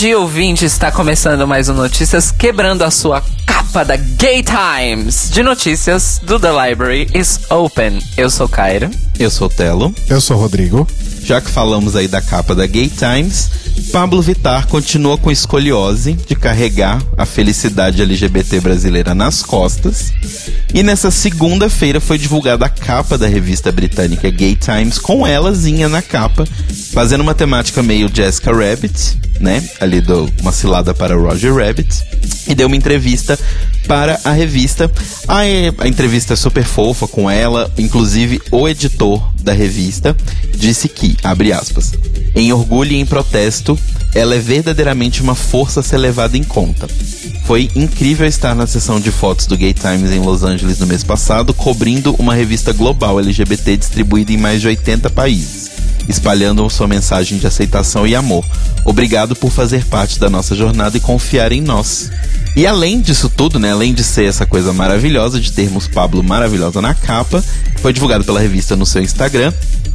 Dia, ouvinte. Está começando mais um Notícias quebrando a sua capa da Gay Times de notícias do The Library is Open. Eu sou Cairo. Eu sou Telo. Eu sou Rodrigo. Já que falamos aí da capa da Gay Times, Pablo Vittar continua com escoliose de carregar a felicidade LGBT brasileira nas costas. E nessa segunda-feira foi divulgada a capa da revista britânica Gay Times com elazinha na capa, fazendo uma temática meio Jessica Rabbit, né? Ali do uma cilada para Roger Rabbit. E deu uma entrevista para a revista. A, a entrevista é super fofa com ela, inclusive o editor da revista disse que, abre aspas, em orgulho e em protesto, ela é verdadeiramente uma força a ser levada em conta. Foi incrível estar na sessão de fotos do Gay Times em Los Angeles no mês passado, cobrindo uma revista global LGBT distribuída em mais de 80 países, espalhando sua mensagem de aceitação e amor. Obrigado por fazer parte da nossa jornada e confiar em nós. E além disso tudo, né, além de ser essa coisa maravilhosa de termos Pablo maravilhosa na capa, foi divulgado pela revista no seu Instagram,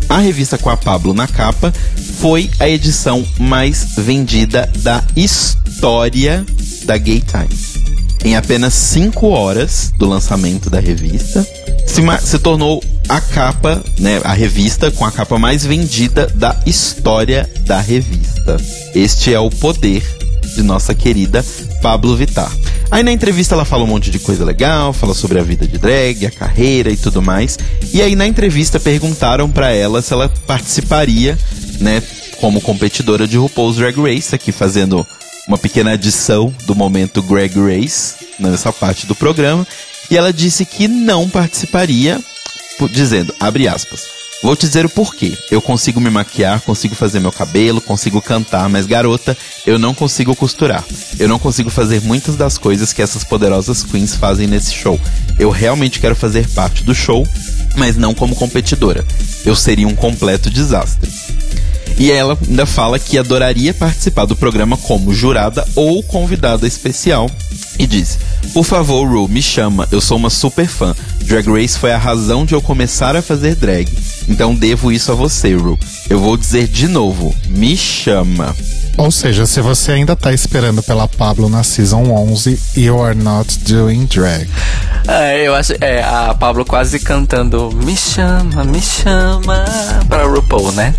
a revista com a Pablo na capa foi a edição mais vendida da história da Gay Times. Em apenas 5 horas do lançamento da revista, se, se, tornou a capa, né, a revista com a capa mais vendida da história da revista. Este é o poder de nossa querida Pablo Vittar. Aí na entrevista ela fala um monte de coisa legal, fala sobre a vida de drag, a carreira e tudo mais. E aí na entrevista perguntaram para ela se ela participaria, né, como competidora de RuPaul's Drag Race, aqui fazendo uma pequena adição do momento Greg Race nessa parte do programa. E ela disse que não participaria, dizendo, abre aspas, Vou te dizer o porquê. Eu consigo me maquiar, consigo fazer meu cabelo, consigo cantar, mas garota, eu não consigo costurar. Eu não consigo fazer muitas das coisas que essas poderosas queens fazem nesse show. Eu realmente quero fazer parte do show, mas não como competidora. Eu seria um completo desastre. E ela ainda fala que adoraria participar do programa como jurada ou convidada especial. E diz: Por favor, Ru, me chama, eu sou uma super fã. Drag Race foi a razão de eu começar a fazer drag. Então devo isso a você, Ru. Eu vou dizer de novo: me chama. Ou seja, se você ainda tá esperando pela Pablo na Season 11, you are not doing drag. É, eu acho, é, a Pablo quase cantando Me chama, me chama para RuPaul, né?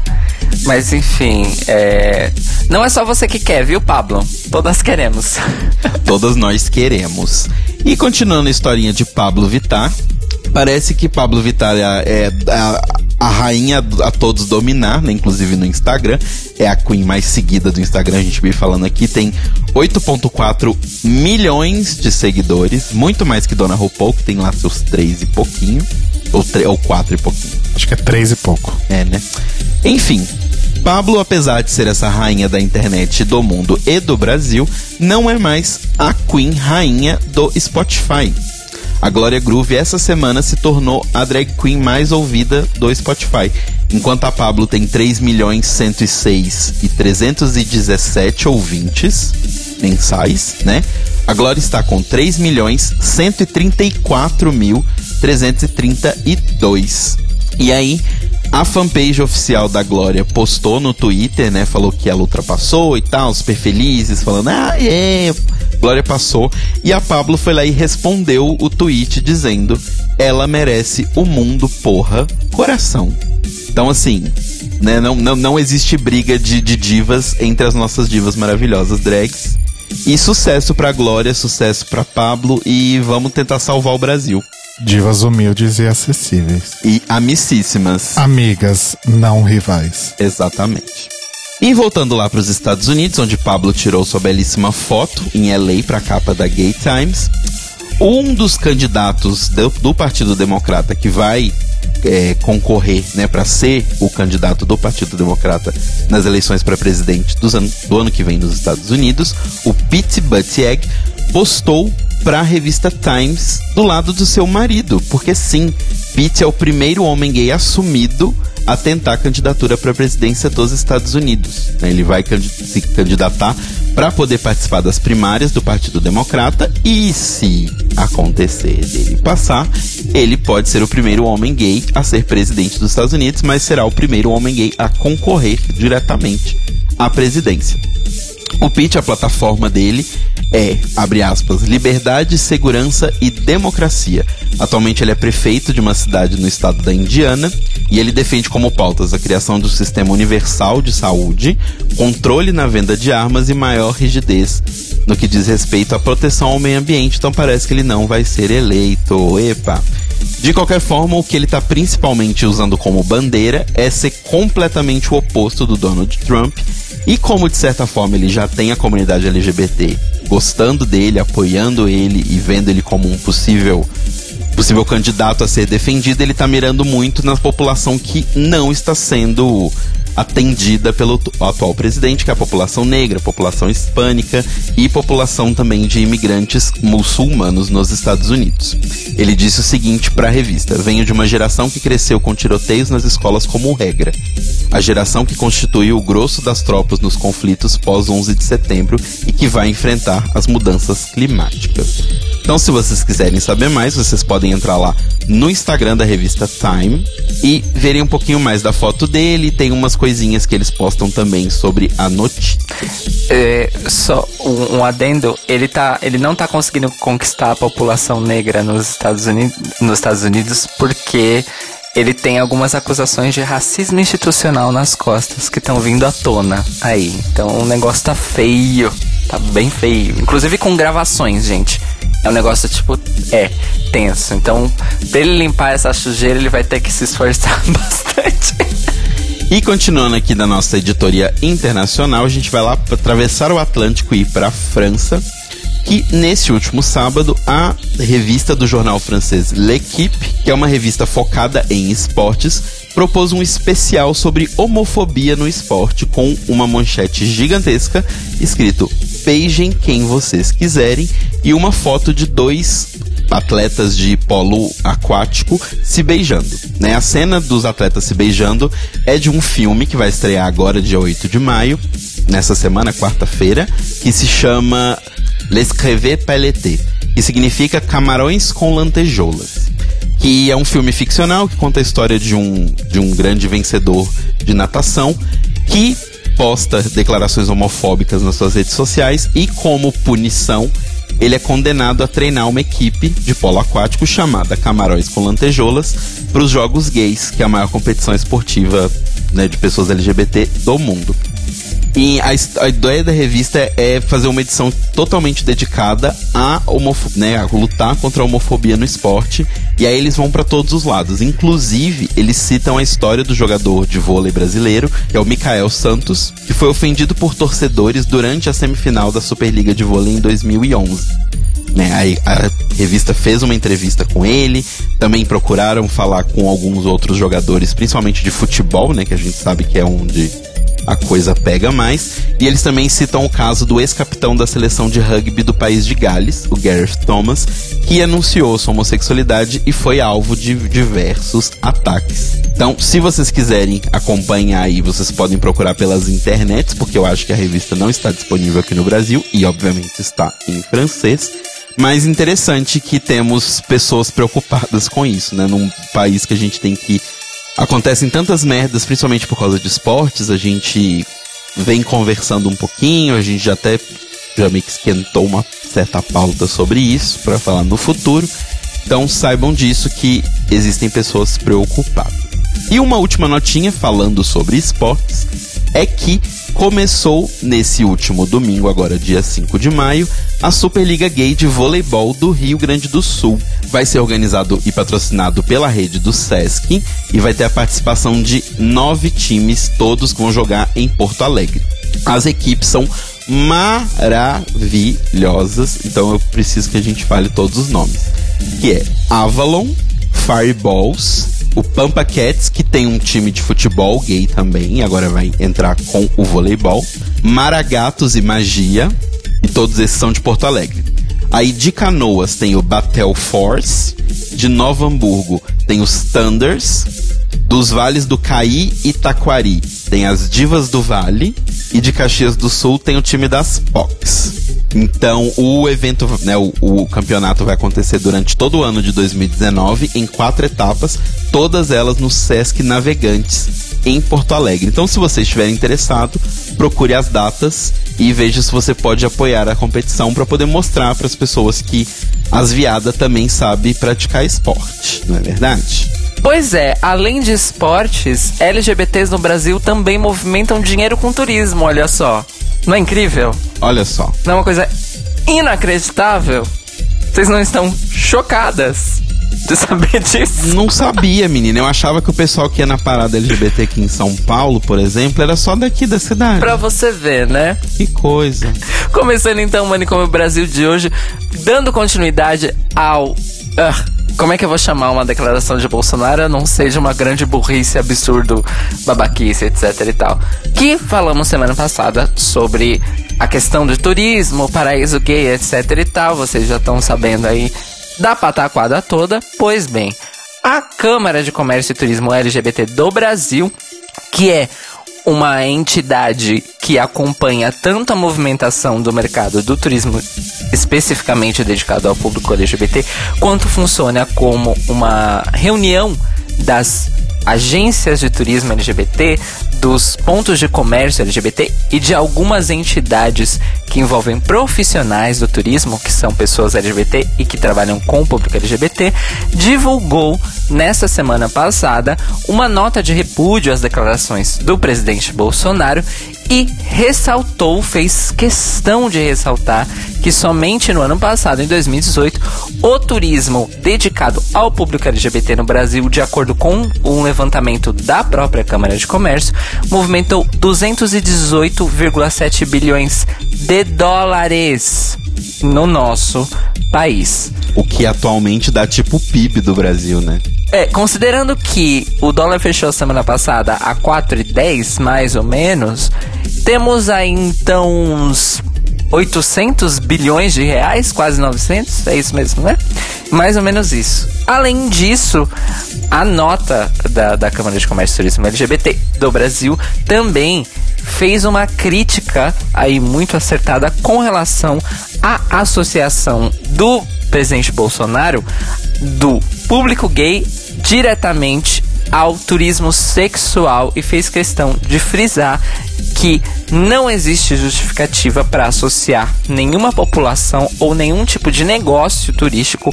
Mas enfim, é... não é só você que quer, viu, Pablo? Todas queremos. Todas nós queremos. E continuando a historinha de Pablo Vittar, parece que Pablo Vittar é, é a, a, rainha a todos dominar, né? Inclusive no Instagram. É a queen mais seguida do Instagram, a gente veio falando aqui. Tem 8,4 milhões de seguidores. Muito mais que Dona RuPaul, que tem lá seus 3 e pouquinho. Ou, 3, ou 4 e pouquinho. Acho que é 3 e pouco. É, né? Enfim, Pablo, apesar de ser essa rainha da internet do mundo e do Brasil, não é mais a Queen rainha do Spotify. A Glória Groove essa semana se tornou a drag queen mais ouvida do Spotify, enquanto a Pablo tem 3 milhões 106 e 317 ouvintes mensais, né? A Glória está com 3 milhões 134 mil 332. E aí, a fanpage oficial da Glória postou no Twitter, né? Falou que ela ultrapassou e tal, super felizes, falando, ah, é, Glória passou. E a Pablo foi lá e respondeu o tweet dizendo: ela merece o mundo, porra, coração. Então, assim, né, não, não, não existe briga de, de divas entre as nossas divas maravilhosas drags. E sucesso pra Glória, sucesso pra Pablo e vamos tentar salvar o Brasil. Divas humildes e acessíveis. E amicíssimas. Amigas, não rivais. Exatamente. E voltando lá para os Estados Unidos, onde Pablo tirou sua belíssima foto em LA para a capa da Gay Times, um dos candidatos do, do Partido Democrata que vai é, concorrer né, para ser o candidato do Partido Democrata nas eleições para presidente an do ano que vem nos Estados Unidos, o Pete Buttigieg, postou para a revista Times do lado do seu marido, porque sim, Pete é o primeiro homem gay assumido a tentar a candidatura para a presidência dos Estados Unidos. Né? Ele vai se candidatar para poder participar das primárias do Partido Democrata e se acontecer dele passar, ele pode ser o primeiro homem gay a ser presidente dos Estados Unidos, mas será o primeiro homem gay a concorrer diretamente à presidência. O pitch, a plataforma dele, é, abre aspas, liberdade, segurança e democracia. Atualmente ele é prefeito de uma cidade no estado da Indiana e ele defende como pautas a criação do sistema universal de saúde, controle na venda de armas e maior rigidez no que diz respeito à proteção ao meio ambiente. Então parece que ele não vai ser eleito. Epa! De qualquer forma, o que ele está principalmente usando como bandeira é ser completamente o oposto do Donald Trump. E como de certa forma ele já tem a comunidade LGBT gostando dele, apoiando ele e vendo ele como um possível possível candidato a ser defendido, ele está mirando muito na população que não está sendo atendida pelo atual presidente, que é a população negra, população hispânica e população também de imigrantes muçulmanos nos Estados Unidos. Ele disse o seguinte para a revista: Venho de uma geração que cresceu com tiroteios nas escolas como regra. A geração que constituiu o grosso das tropas nos conflitos pós 11 de setembro e que vai enfrentar as mudanças climáticas. Então, se vocês quiserem saber mais, vocês podem entrar lá no Instagram da revista Time e verem um pouquinho mais da foto dele. Tem umas coisinhas que eles postam também sobre a notícia. É, só um, um, adendo, ele, tá, ele não tá conseguindo conquistar a população negra nos Estados Unidos, nos Estados Unidos porque ele tem algumas acusações de racismo institucional nas costas que estão vindo à tona aí. Então o negócio tá feio, tá bem feio. Inclusive com gravações, gente. É um negócio, tipo, é, tenso. Então, pra ele limpar essa sujeira, ele vai ter que se esforçar bastante. E continuando aqui da nossa editoria internacional, a gente vai lá atravessar o Atlântico e ir para a França, que nesse último sábado a revista do jornal francês L'Equipe, que é uma revista focada em esportes, propôs um especial sobre homofobia no esporte com uma manchete gigantesca escrito beijem quem vocês quiserem e uma foto de dois atletas de polo aquático se beijando. Né? A cena dos atletas se beijando é de um filme que vai estrear agora, dia 8 de maio, nessa semana, quarta-feira, que se chama L'Escrever Pelleté, que significa Camarões com Lantejoulas. Que é um filme ficcional que conta a história de um, de um grande vencedor de natação que posta declarações homofóbicas nas suas redes sociais e, como punição, ele é condenado a treinar uma equipe de polo aquático chamada Camarões com Lantejoulas para os Jogos Gays, que é a maior competição esportiva né, de pessoas LGBT do mundo. E a, a, ideia da revista é fazer uma edição totalmente dedicada a, né, a lutar contra a homofobia no esporte. E aí eles vão para todos os lados. Inclusive, eles citam a história do jogador de vôlei brasileiro, que é o Mikael Santos, que foi ofendido por torcedores durante a semifinal da Superliga de Vôlei em 2011. Né, a revista fez uma entrevista com ele, também procuraram falar com alguns outros jogadores, principalmente de futebol, né, que a gente sabe que é onde a coisa pega mais. E eles também citam o caso do ex-capitão da seleção de rugby do país de Gales, o Gareth Thomas, que anunciou sua homossexualidade e foi alvo de diversos ataques. Então, se vocês quiserem acompanhar aí, vocês podem procurar pelas internets, porque eu acho que a revista não está disponível aqui no Brasil e, obviamente, está em francês. Mas interessante que temos pessoas preocupadas com isso, né? Num país que a gente tem que acontecem tantas merdas, principalmente por causa de esportes, a gente vem conversando um pouquinho, a gente já até já que esquentou uma certa pauta sobre isso para falar no futuro. Então saibam disso que existem pessoas preocupadas. E uma última notinha falando sobre esportes é que começou nesse último domingo, agora dia 5 de maio, a Superliga Gay de Voleibol do Rio Grande do Sul. Vai ser organizado e patrocinado pela rede do Sesc e vai ter a participação de nove times, todos vão jogar em Porto Alegre. As equipes são maravilhosas, então eu preciso que a gente fale todos os nomes. Que é Avalon, Fireballs, o Pampa Cats, que tem um time de futebol gay também, agora vai entrar com o voleibol. Maragatos e Magia, e todos esses são de Porto Alegre. Aí de Canoas tem o Batel Force, de Novo Hamburgo tem os Thunders, dos vales do Caí e Taquari tem as Divas do Vale, e de Caxias do Sul tem o time das POCs. Então, o evento, né, o, o, campeonato vai acontecer durante todo o ano de 2019 em quatro etapas, todas elas no Sesc Navegantes em Porto Alegre. Então, se você estiver interessado, procure as datas e veja se você pode apoiar a competição para poder mostrar para as pessoas que as viadas também sabem praticar esporte, não é verdade? Pois é, além de esportes, LGBTs no Brasil também movimentam dinheiro com turismo, olha só. Não é incrível? Olha só. Não é uma coisa inacreditável? Vocês não estão chocadas de saber disso? Não sabia, menina. Eu achava que o pessoal que ia na parada LGBT aqui em São Paulo, por exemplo, era só daqui da cidade. Pra você ver, né? Que coisa. Começando então o Manicômio Brasil de hoje, dando continuidade ao. Uh, como é que eu vou chamar uma declaração de Bolsonaro não seja uma grande burrice, absurdo, babaquice, etc e tal. Que falamos semana passada sobre a questão do turismo, paraíso gay, etc e tal. Vocês já estão sabendo aí da pataquada toda. Pois bem, a Câmara de Comércio e Turismo LGBT do Brasil, que é uma entidade que acompanha tanto a movimentação do mercado do turismo especificamente dedicado ao público LGBT, quanto funciona como uma reunião das agências de turismo LGBT, dos pontos de comércio LGBT e de algumas entidades que envolvem profissionais do turismo, que são pessoas LGBT e que trabalham com o público LGBT, divulgou nesta semana passada uma nota de repúdio às declarações do presidente Bolsonaro e ressaltou, fez questão de ressaltar que somente no ano passado, em 2018, o turismo dedicado ao público LGBT no Brasil, de acordo com um levantamento da própria Câmara de Comércio, movimentou 218,7 bilhões de dólares no nosso país. O que atualmente dá tipo o PIB do Brasil, né? É, considerando que o dólar fechou semana passada a 4,10 mais ou menos, temos aí então uns 800 bilhões de reais, quase 900, é isso mesmo, né? Mais ou menos isso. Além disso, a nota da, da Câmara de Comércio e Turismo LGBT do Brasil também fez uma crítica aí muito acertada com relação à associação do presidente Bolsonaro do público gay diretamente ao turismo sexual e fez questão de frisar que não existe justificativa para associar nenhuma população ou nenhum tipo de negócio turístico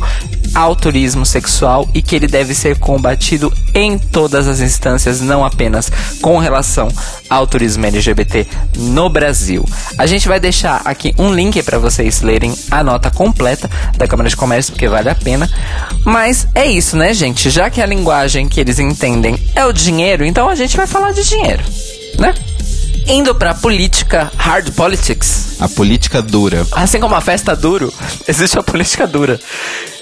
ao turismo sexual e que ele deve ser combatido em todas as instâncias, não apenas com relação ao turismo LGBT no Brasil. A gente vai deixar aqui um link para vocês lerem a nota completa da Câmara de Comércio, porque vale a pena. Mas é isso, né, gente? Já que a linguagem que eles entendem é o dinheiro, então a gente vai falar de dinheiro, né? Indo pra política, hard politics. A política dura. Assim como a festa duro, existe a política dura.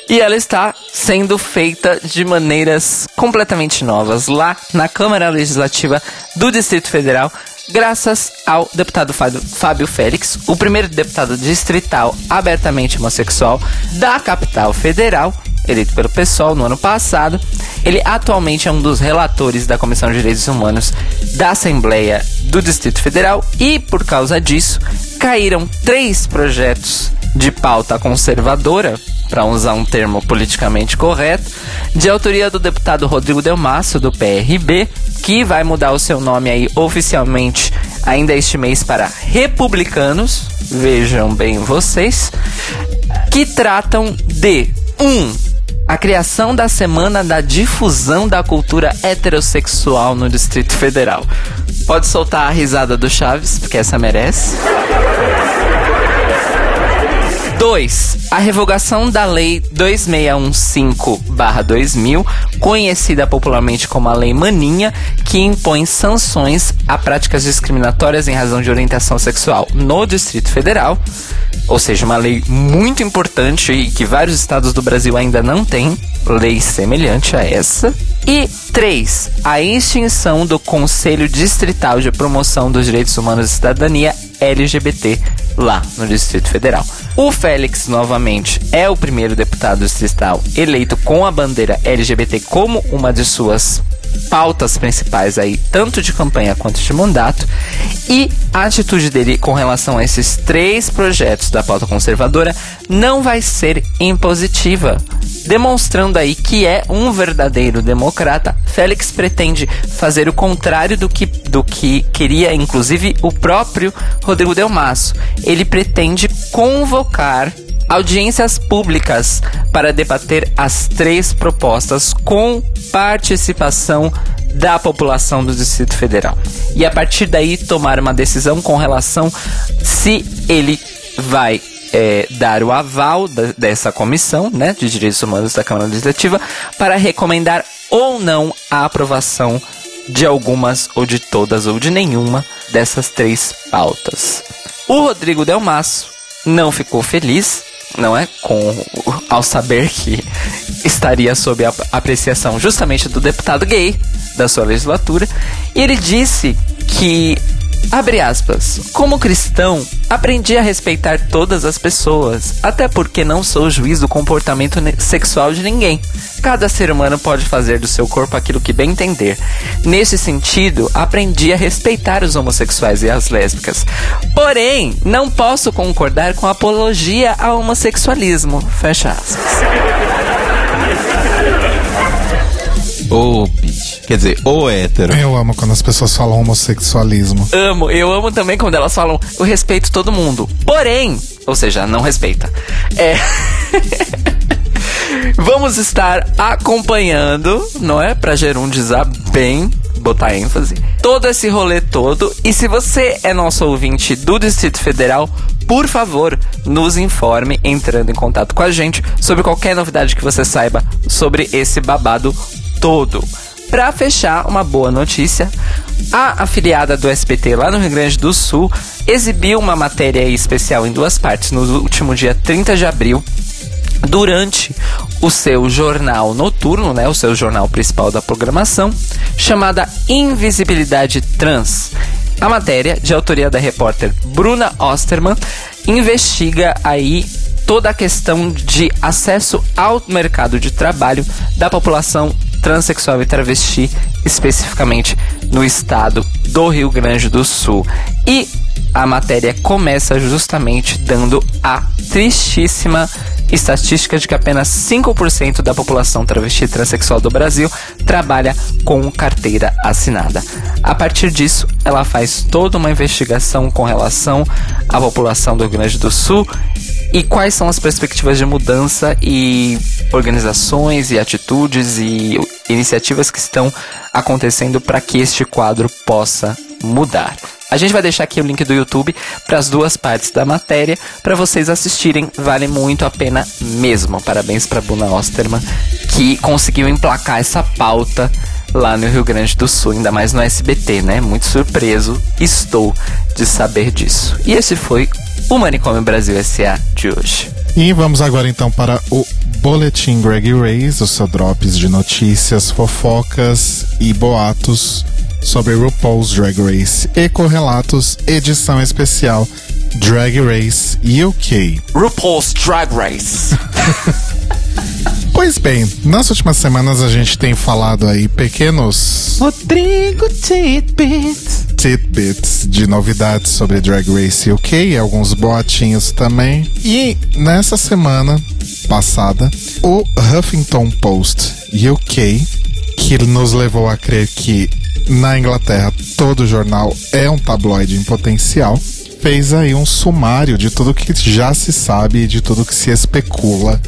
E ela está sendo feita de maneiras completamente novas lá na Câmara Legislativa do Distrito Federal, graças ao deputado Fábio Félix, o primeiro deputado distrital abertamente homossexual da capital federal, eleito pelo PSOL no ano passado. Ele atualmente é um dos relatores da Comissão de Direitos Humanos da Assembleia do Distrito Federal e, por causa disso, caíram três projetos de pauta conservadora, para usar um termo politicamente correto, de autoria do deputado Rodrigo Delmasso, do PRB, que vai mudar o seu nome aí oficialmente ainda este mês para Republicanos, vejam bem vocês, que tratam de um a criação da Semana da Difusão da Cultura Heterossexual no Distrito Federal. Pode soltar a risada do Chaves, porque essa merece. 2. A revogação da Lei 2615-2000, conhecida popularmente como a Lei Maninha, que impõe sanções a práticas discriminatórias em razão de orientação sexual no Distrito Federal. Ou seja, uma lei muito importante e que vários estados do Brasil ainda não têm lei semelhante a essa. E 3. A extinção do Conselho Distrital de Promoção dos Direitos Humanos e Cidadania LGBT lá no Distrito Federal. O Félix, novamente, é o primeiro deputado distrital eleito com a bandeira LGBT como uma de suas pautas principais aí, tanto de campanha quanto de mandato, e a atitude dele com relação a esses três projetos da pauta conservadora não vai ser impositiva, demonstrando aí que é um verdadeiro democrata. Félix pretende fazer o contrário do que, do que queria, inclusive, o próprio Rodrigo Delmasso. Ele pretende convocar audiências públicas para debater as três propostas com participação da população do Distrito Federal. E a partir daí tomar uma decisão com relação se ele vai é, dar o aval da, dessa comissão né, de direitos humanos da Câmara Legislativa para recomendar ou não a aprovação de algumas ou de todas ou de nenhuma dessas três pautas. O Rodrigo Delmasso não ficou feliz não é? Com ao saber que estaria sob a apreciação justamente do deputado gay da sua legislatura, e ele disse que Abre aspas. Como cristão, aprendi a respeitar todas as pessoas, até porque não sou juiz do comportamento sexual de ninguém. Cada ser humano pode fazer do seu corpo aquilo que bem entender. Nesse sentido, aprendi a respeitar os homossexuais e as lésbicas. Porém, não posso concordar com a apologia ao homossexualismo. Fecha aspas. Quer dizer, ô hétero. Eu amo quando as pessoas falam homossexualismo. Amo, eu amo também quando elas falam eu respeito todo mundo. Porém, ou seja, não respeita. É. Vamos estar acompanhando, não é? Pra gerundizar bem, botar ênfase. Todo esse rolê todo. E se você é nosso ouvinte do Distrito Federal, por favor, nos informe entrando em contato com a gente sobre qualquer novidade que você saiba sobre esse babado todo. Para fechar, uma boa notícia: a afiliada do SBT lá no Rio Grande do Sul exibiu uma matéria especial em duas partes no último dia 30 de abril, durante o seu jornal noturno, né, o seu jornal principal da programação, chamada Invisibilidade Trans. A matéria, de autoria da repórter Bruna Osterman, investiga aí toda a questão de acesso ao mercado de trabalho da população transexual e travesti, especificamente no estado do Rio Grande do Sul. E a matéria começa justamente dando a tristíssima estatística de que apenas 5% da população travesti e transexual do Brasil trabalha com carteira assinada. A partir disso, ela faz toda uma investigação com relação à população do Rio Grande do Sul e quais são as perspectivas de mudança e organizações e atitudes e iniciativas que estão acontecendo para que este quadro possa mudar. A gente vai deixar aqui o link do YouTube para as duas partes da matéria para vocês assistirem. Vale muito a pena mesmo. Parabéns para Buna Osterman que conseguiu emplacar essa pauta lá no Rio Grande do Sul, ainda mais no SBT, né? Muito surpreso estou de saber disso. E esse foi o Manicômio Brasil S.A. de hoje. E vamos agora então para o Boletim Greg Race, o seu drops de notícias, fofocas e boatos sobre RuPaul's Drag Race e correlatos, edição especial Drag Race UK. RuPaul's Drag Race. Pois bem, nas últimas semanas a gente tem falado aí pequenos Rodrigo Titbits. tidbits de novidades sobre Drag Race UK, alguns boatinhos também. E nessa semana passada, o Huffington Post UK, que nos levou a crer que na Inglaterra todo jornal é um tabloide em potencial, fez aí um sumário de tudo que já se sabe de tudo que se especula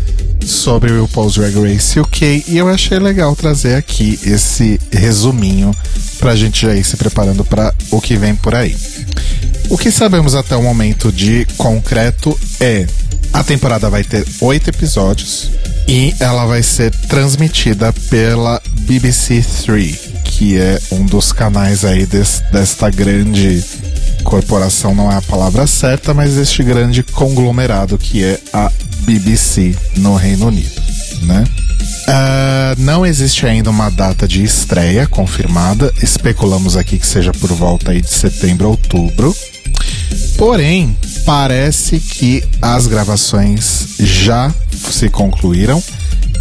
sobre o RuPaul's Drag Race UK e eu achei legal trazer aqui esse resuminho pra gente já ir se preparando para o que vem por aí. O que sabemos até o momento de concreto é a temporada vai ter oito episódios e ela vai ser transmitida pela BBC Three, que é um dos canais aí des, desta grande corporação, não é a palavra certa, mas este grande conglomerado que é a BBC no Reino Unido, né? Uh, não existe ainda uma data de estreia confirmada. Especulamos aqui que seja por volta aí de setembro, outubro. Porém, parece que as gravações já se concluíram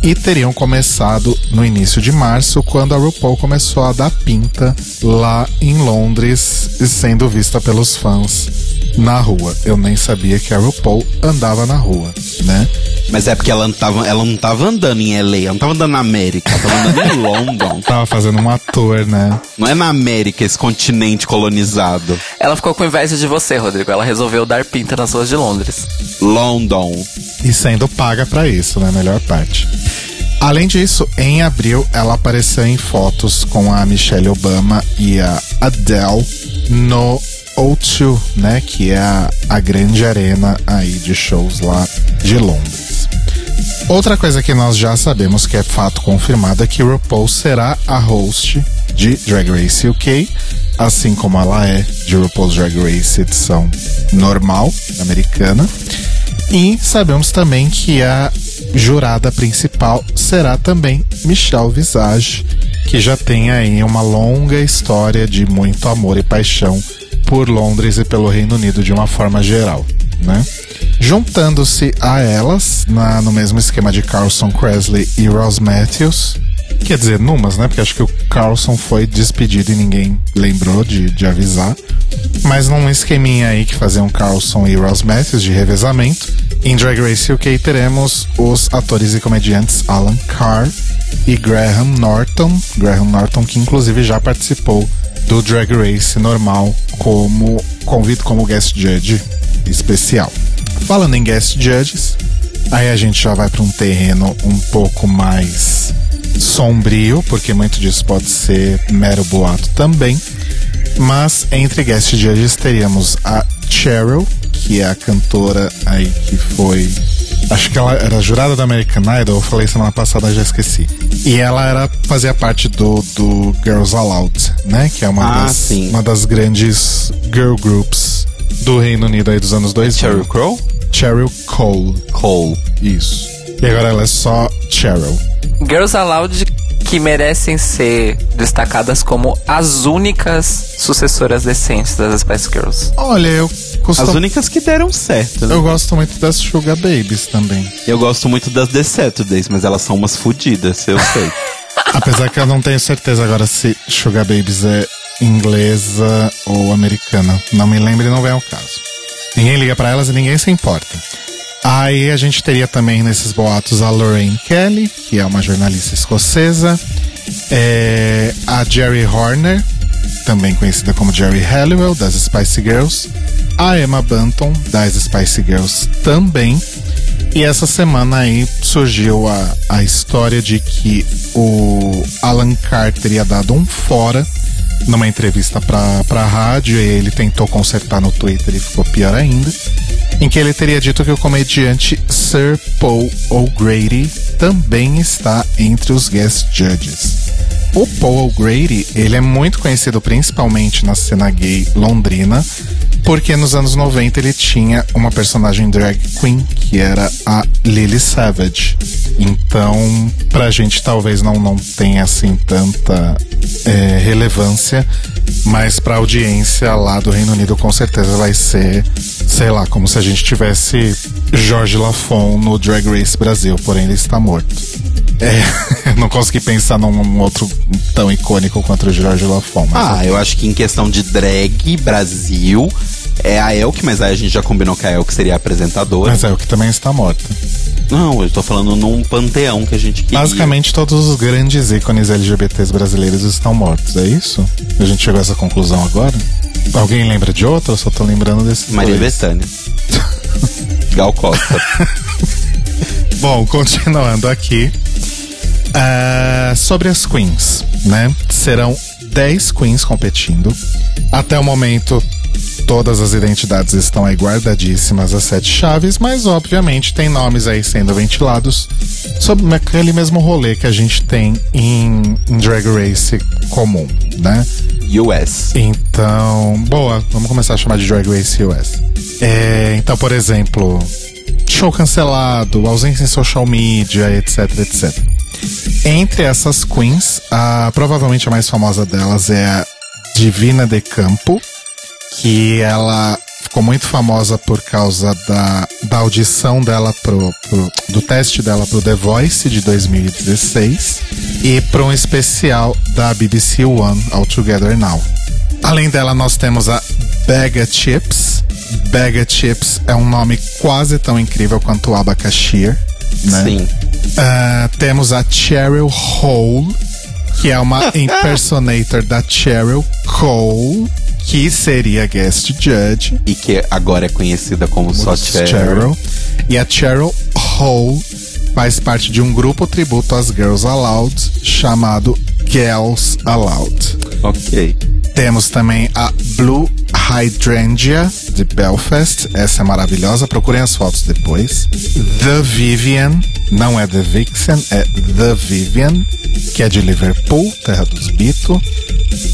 e teriam começado no início de março, quando a RuPaul começou a dar pinta lá em Londres, sendo vista pelos fãs na rua. Eu nem sabia que a RuPaul andava na rua, né? Mas é porque ela não tava, ela não tava andando em LA, ela não tava andando na América, ela tava andando em London. Tava fazendo uma tour, né? Não é na América, esse continente colonizado. Ela ficou com inveja de você, Rodrigo. Ela resolveu dar pinta nas ruas de Londres. London. E sendo paga pra isso, né? Melhor parte. Além disso, em abril ela apareceu em fotos com a Michelle Obama e a Adele no O2, né? Que é a, a grande arena aí de shows lá de Londres. Outra coisa que nós já sabemos que é fato confirmado é que RuPaul será a host de Drag Race UK, assim como ela é de RuPaul's Drag Race edição normal americana. E sabemos também que a jurada principal será também Michelle Visage, que já tem aí uma longa história de muito amor e paixão por Londres e pelo Reino Unido de uma forma geral, né? Juntando-se a elas, na, no mesmo esquema de Carlson Presley e Ross Matthews, quer dizer, numas, né? Porque acho que o Carlson foi despedido e ninguém lembrou de, de avisar. Mas num esqueminha aí que faziam Carlson e Ross Matthews de revezamento, em Drag Race UK teremos os atores e comediantes Alan Carr e Graham Norton. Graham Norton que inclusive já participou do Drag Race normal como convido como guest judge especial. Falando em guest judges, aí a gente já vai para um terreno um pouco mais sombrio, porque muito disso pode ser mero boato também. Mas entre guest judges teríamos a Cheryl, que é a cantora aí que foi. Acho que ela era jurada da American Idol, eu falei semana passada, já esqueci. E ela era fazia parte do, do Girls Aloud, né? Que é uma, Ah, das, sim. uma das grandes girl groups do Reino Unido aí dos anos 2000. Cheryl Crow? Cheryl Cole. Cole. Isso. E agora ela é só Cheryl. Girls Aloud que merecem ser destacadas como as únicas sucessoras decentes das Spice Girls. Olha, eu As costumo... únicas que deram certo, né? Eu gosto muito das Sugar Babies também. Eu gosto muito das The Saturdays, mas elas são umas fodidas, eu sei. Apesar que eu não tenho certeza agora se Sugar Babies é inglesa ou americana. Não me lembro e não vem ao caso. Ninguém liga pra elas e ninguém se importa. Aí a gente teria também nesses boatos a Lorraine Kelly, que é uma jornalista escocesa. É, a Jerry Horner, também conhecida como Jerry Halliwell, das Spice Girls. A Emma Bunton, das Spice Girls também. E essa semana aí surgiu a, a história de que o Alan Carr teria dado um fora numa entrevista pra, pra rádio e ele tentou consertar no Twitter e ficou pior ainda. Em que ele teria dito que o comediante Sir Paul O'Grady também está entre os guest judges. O Paul O'Grady, ele é muito conhecido principalmente na cena gay londrina, porque nos anos 90 ele tinha uma personagem drag queen, que era a Lily Savage. Então, pra gente talvez não, não tenha assim tanta é, relevância, mas pra audiência lá do Reino Unido com certeza vai ser, sei lá, como se a gente tivesse Jorge Lafon no Drag Race Brasil, porém ele está morto. É, não consegui pensar num outro tão icônico quanto o Jorge Lafon. Ah, eu acho que em questão de drag, Brasil, é a Elke, mas aí a gente já combinou que a Elke seria a apresentadora. Mas o que também está morta. Não, eu tô falando num panteão que a gente queria. Basicamente, todos os grandes ícones LGBTs brasileiros estão mortos, é isso? A gente chegou a essa conclusão agora? Alguém lembra de outro? Eu só tô lembrando desses Maria dois. Bethânia. Gal Costa. Bom, continuando aqui. É, sobre as queens, né? Serão 10 queens competindo. Até o momento, todas as identidades estão aí guardadíssimas, as sete chaves, mas obviamente tem nomes aí sendo ventilados sobre aquele mesmo rolê que a gente tem em, em Drag Race comum, né? US. Então, boa, vamos começar a chamar de Drag Race US. É, então, por exemplo, show cancelado, ausência em social media, etc, etc. Entre essas queens, a, provavelmente a mais famosa delas é a Divina de Campo, que ela ficou muito famosa por causa da, da audição dela pro, pro, do teste dela pro The Voice de 2016 e para um especial da BBC One All Together Now. Além dela, nós temos a Bega Chips. Bega Chips é um nome quase tão incrível quanto o Abacaxir, né? Sim. Uh, temos a Cheryl Hole, que é uma impersonator da Cheryl Cole, que seria guest judge. E que agora é conhecida como só Cheryl. Cheryl. E a Cheryl Hole faz parte de um grupo tributo às Girls Aloud chamado Girls Aloud. Ok. Temos também a Blue Hydrangea de Belfast. Essa é maravilhosa. Procurem as fotos depois. The Vivian. Não é The Vixen, é The Vivian, que é de Liverpool, terra dos Beatles.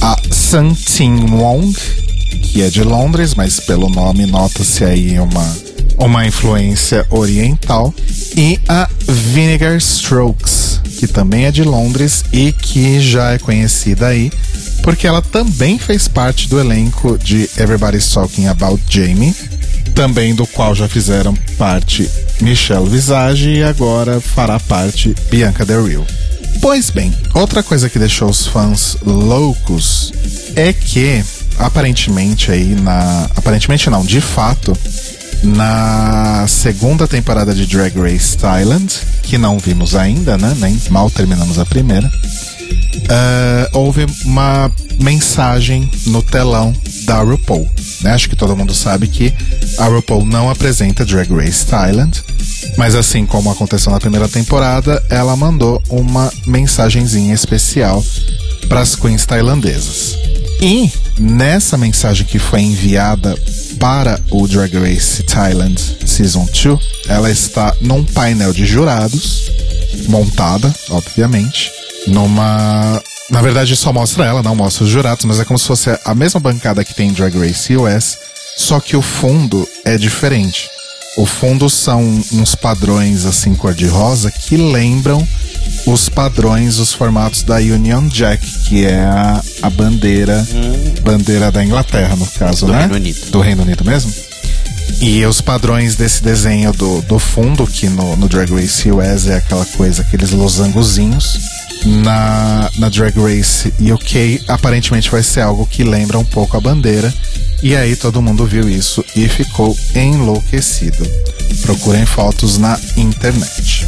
A Sun Ting Wong, que é de Londres, mas pelo nome nota-se aí uma, uma influência oriental. E a Vinegar Strokes, que também é de Londres e que já é conhecida aí porque ela também fez parte do elenco de Everybody's Talking About Jamie, também do qual já fizeram parte Michelle Visage e agora fará parte Bianca Del Rio. Pois bem, outra coisa que deixou os fãs loucos é que aparentemente aí na, aparentemente não, de fato, na segunda temporada de Drag Race Thailand, que não vimos ainda, né? Nem mal terminamos a primeira. Uh, houve uma mensagem no telão da RuPaul. Né? Acho que todo mundo sabe que a RuPaul não apresenta Drag Race Thailand, mas assim como aconteceu na primeira temporada, ela mandou uma mensagenzinha especial para as queens tailandesas. E nessa mensagem que foi enviada para o Drag Race Thailand Season 2, ela está num painel de jurados, montada, obviamente, numa. Na verdade, só mostra ela, não mostra os jurados, mas é como se fosse a mesma bancada que tem em Drag Race US, só que o fundo é diferente. O fundo são uns padrões assim cor-de-rosa que lembram os padrões, os formatos da Union Jack, que é a, a bandeira hum. bandeira da Inglaterra, no caso, do né? Reino Unido. Do Reino Unido mesmo. E os padrões desse desenho do, do fundo, que no, no Drag Race US é aquela coisa, aqueles losangozinhos na, na Drag Race UK aparentemente vai ser algo que lembra um pouco a bandeira. E aí todo mundo viu isso e ficou enlouquecido. Procurem fotos na internet.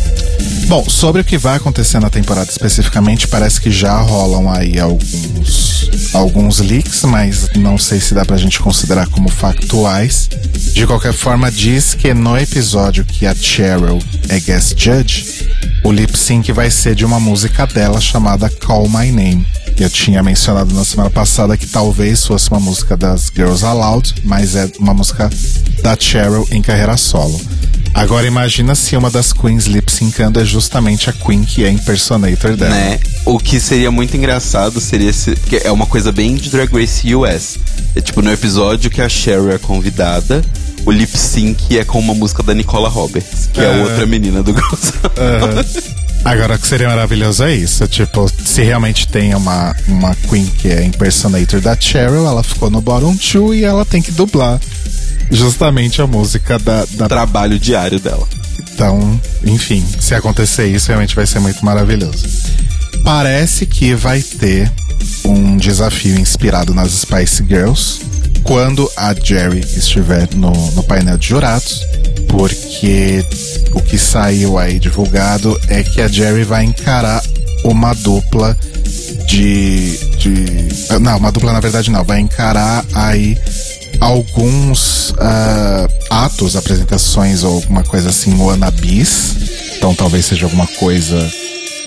Bom, sobre o que vai acontecer na temporada especificamente, parece que já rolam aí alguns, alguns leaks, mas não sei se dá pra gente considerar como factuais. De qualquer forma, diz que no episódio que a Cheryl é guest judge, o lip sync vai ser de uma música dela chamada Call My Name. Eu tinha mencionado na semana passada que talvez fosse uma música das Girls Aloud, mas é uma música da Cheryl em carreira solo. Agora imagina se uma das queens lip syncando é justamente a queen que é impersonator dela. Né? O que seria muito engraçado seria se. É uma coisa bem de Drag Race US. É tipo no episódio que a Cheryl é convidada, o lip sync é com uma música da Nicola Roberts, que é, é outra menina do Girls. Agora, o que seria maravilhoso é isso. Tipo, se realmente tem uma, uma Queen que é impersonator da Cheryl, ela ficou no bottom two e ela tem que dublar justamente a música da, da... Trabalho diário dela. Então, enfim, se acontecer isso, realmente vai ser muito maravilhoso. Parece que vai ter um desafio inspirado nas Spice Girls quando a Jerry estiver no, no painel de jurados, porque o que saiu aí divulgado é que a Jerry vai encarar uma dupla de, de. Não, uma dupla na verdade não, vai encarar aí alguns uh, atos, apresentações ou alguma coisa assim, wannabes. Então talvez seja alguma coisa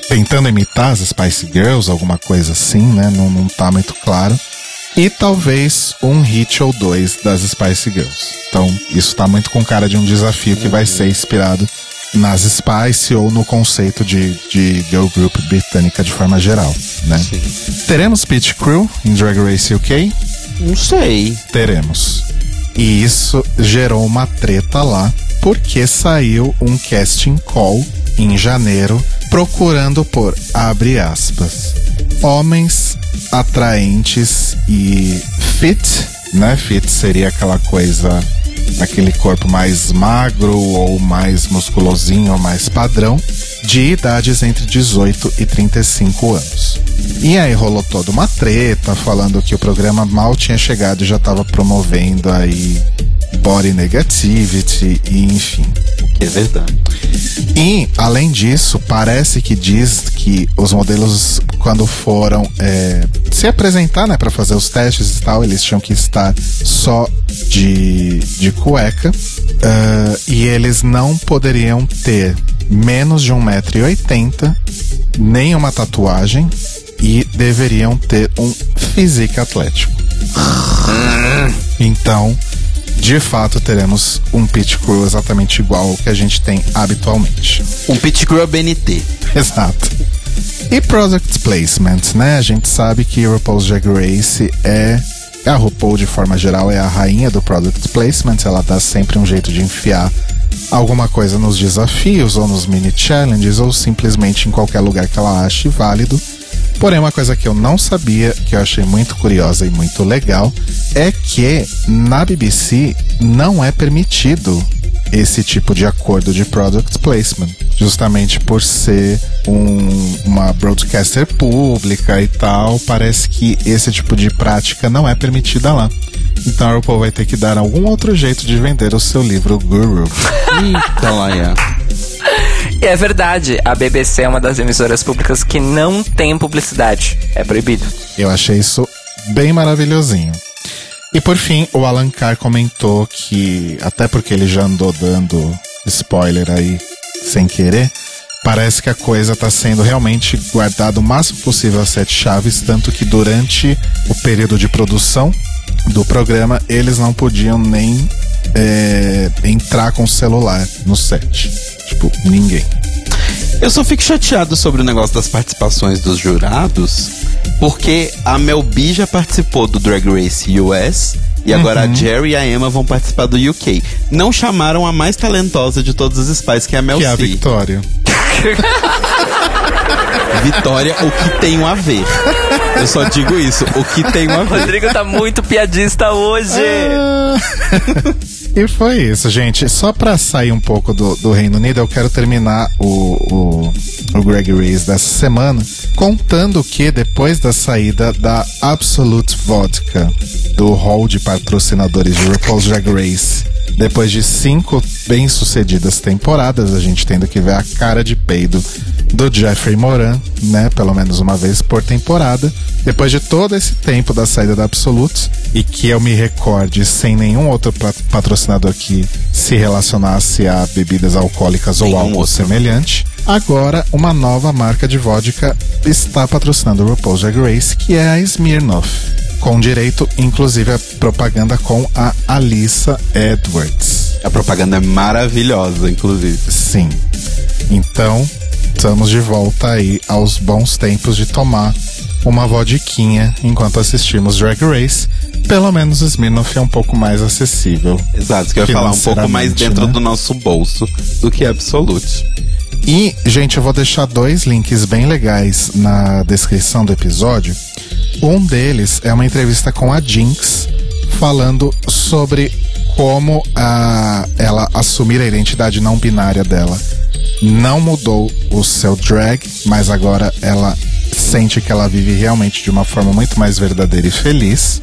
tentando imitar as Spice Girls, alguma coisa assim, né? Não, não tá muito claro e talvez um hit ou dois das Spice Girls. Então, isso tá muito com cara de um desafio que vai ser inspirado nas Spice ou no conceito de, de girl group britânica de forma geral, né? Sim. Teremos Pit Crew em Drag Race UK? Não sei. Teremos. E isso gerou uma treta lá, porque saiu um casting call em janeiro procurando por, abre aspas, homens atraentes e fit né? Fit seria aquela coisa, aquele corpo mais magro ou mais musculosinho mais padrão, de idades entre 18 e 35 anos. E aí rolou toda uma treta falando que o programa mal tinha chegado e já estava promovendo aí body negativity e enfim. É verdade. E, além disso, parece que diz que os modelos, quando foram é, se apresentar, né, para fazer os testes e tal, eles tinham que estar só de, de cueca. Uh, e eles não poderiam ter menos de 1,80m, nem uma tatuagem, e deveriam ter um físico atlético. Então, de fato teremos um pit crew exatamente igual ao que a gente tem habitualmente. Um pit crew BNT. Exato. E product placement, né? A gente sabe que RuPaul's Drag Race é a RuPaul de forma geral é a rainha do product placement, ela dá sempre um jeito de enfiar alguma coisa nos desafios ou nos mini challenges ou simplesmente em qualquer lugar que ela ache válido. Porém, uma coisa que eu não sabia, que eu achei muito curiosa e muito legal, é que na BBC não é permitido esse tipo de acordo de product placement, justamente por ser um, uma broadcaster pública e tal, parece que esse tipo de prática não é permitida lá. Então a RuPaul vai ter que dar algum outro jeito de vender o seu livro Guru. Eita, é. E é verdade, a BBC é uma das emissoras públicas que não tem publicidade. É proibido. Eu achei isso bem maravilhosinho. E por fim, o Alan Carr comentou que, até porque ele já andou dando spoiler aí sem querer, parece que a coisa está sendo realmente guardada o máximo possível a sete chaves, tanto que durante o período de produção do programa eles não podiam nem é, entrar com o celular no set. Tipo, ninguém. Eu só fico chateado sobre o negócio das participações dos jurados, porque a Mel B já participou do Drag Race US e agora a Jerry e a Emma vão participar do UK. Não chamaram a mais talentosa de todos os Spies, que é a Mel Que é a C. Victoria. Vitória, o que tem a ver. Eu só digo isso, o que tem a O ver. Rodrigo tá muito piadista hoje. Ah. e foi isso, gente. Só pra sair um pouco do, do Reino Unido, eu quero terminar o, o, o Greg Race dessa semana contando que depois da saída da Absolute Vodka do hall de patrocinadores de RuPaul's Drag Race, depois de cinco bem-sucedidas temporadas, a gente tendo que ver a cara de peido do Jeffrey Moran, né? Pelo menos uma vez por temporada. Depois de todo esse tempo da saída da Absolute, e que eu me recorde sem nenhum outro pa- patrocinador que se relacionasse a bebidas alcoólicas ou Nenhum algo outro. semelhante, agora uma nova marca de vodka está patrocinando o RuPaul's Drag Race, que é a Smirnoff. Com direito, inclusive, a propaganda com a Alissa Edwards. A propaganda é maravilhosa, inclusive. Sim. Então, estamos de volta aí aos bons tempos de tomar uma vodquinha enquanto assistimos Drag Race. Pelo menos o Smirnoff é um pouco mais acessível. Exato, que eu ia falar um pouco mais dentro né? do nosso bolso do que Absolute. E, gente, eu vou deixar dois links bem legais na descrição do episódio. Um deles é uma entrevista com a Jinx, falando sobre como a, ela assumir a identidade não binária dela não mudou o seu drag, mas agora ela sente que ela vive realmente de uma forma muito mais verdadeira e feliz.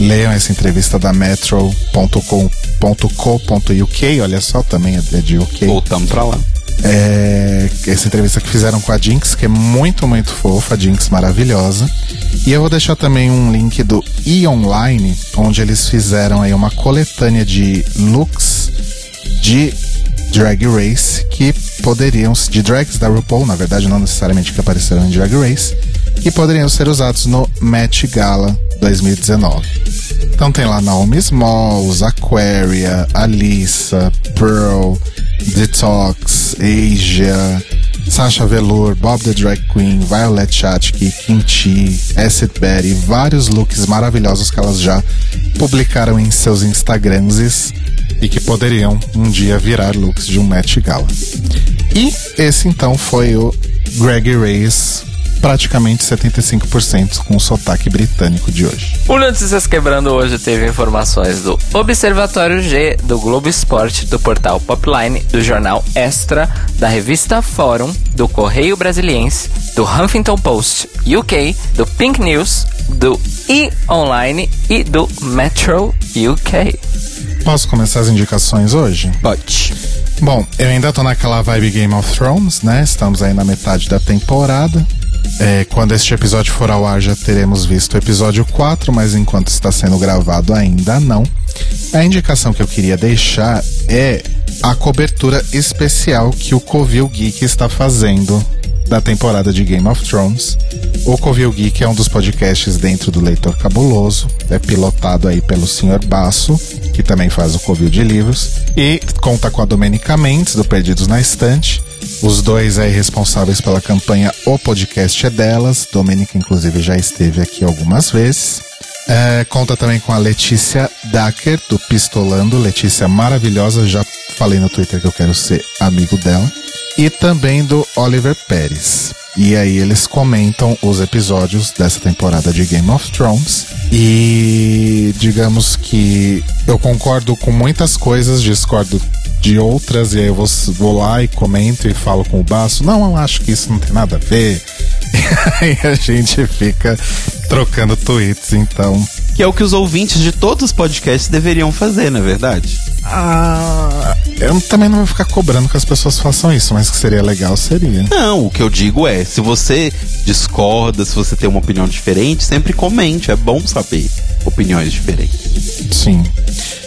Leiam essa entrevista da metro.com.co.uk, olha só, também é de UK. Voltamos pra lá. É, essa entrevista que fizeram com a Jinx, que é muito, muito fofa, a Jinx maravilhosa. E eu vou deixar também um link do e Online, onde eles fizeram aí uma coletânea de looks de Drag Race que poderiam, de drags da RuPaul, na verdade, não necessariamente que apareceram em Drag Race, que poderiam ser usados no Met Gala 2019. Então tem lá Naomi Smalls, Aquaria, Alissa, Pearl, Detox, Asia, Sasha Velour, Bob the Drag Queen, Violet Chachki, Kimchi, Acid Betty, vários looks maravilhosos que elas já publicaram em seus Instagrams e que poderiam um dia virar looks de um Met Gala. E esse então foi o Greg Race praticamente 75% com o sotaque britânico de hoje. O Notícias Quebrando hoje teve informações do Observatório G, do Globo Esporte, do portal Popline, do jornal Extra, da revista Fórum, do Correio Brasiliense, do Huffington Post UK, do Pink News, do E-Online e do Metro UK. Posso começar as indicações hoje? Pode. Bom, eu ainda tô naquela vibe Game of Thrones, né? Estamos aí na metade da temporada. É, quando este episódio for ao ar, já teremos visto o episódio 4, mas enquanto está sendo gravado, ainda não. A indicação que eu queria deixar é a cobertura especial que o Covil Geek está fazendo da temporada de Game of Thrones. O Covil Geek é um dos podcasts dentro do Leitor Cabuloso, é pilotado aí pelo Sr. Basso, que também faz o Covil de Livros, e conta com a Domenica Mendes, do Perdidos na Estante. Os dois aí responsáveis pela campanha O Podcast é Delas. Domenica, inclusive, já esteve aqui algumas vezes. É, conta também com a Letícia Dacker, do Pistolando. Letícia maravilhosa, já falei no Twitter que eu quero ser amigo dela e também do Oliver Pérez. E aí eles comentam os episódios dessa temporada de Game of Thrones. E digamos que eu concordo com muitas coisas, discordo de outras, e aí eu vou, vou lá e comento e falo com o Baço. Não, eu acho que isso não tem nada a ver. E aí a gente fica trocando tweets, então. Que é o que os ouvintes de todos os podcasts deveriam fazer, na é verdade? Ah, eu também não vou ficar cobrando que as pessoas façam isso, mas que seria legal, seria. Não, o que eu digo é, se você discorda, se você tem uma opinião diferente, sempre comente, é bom saber opiniões diferentes. Sim.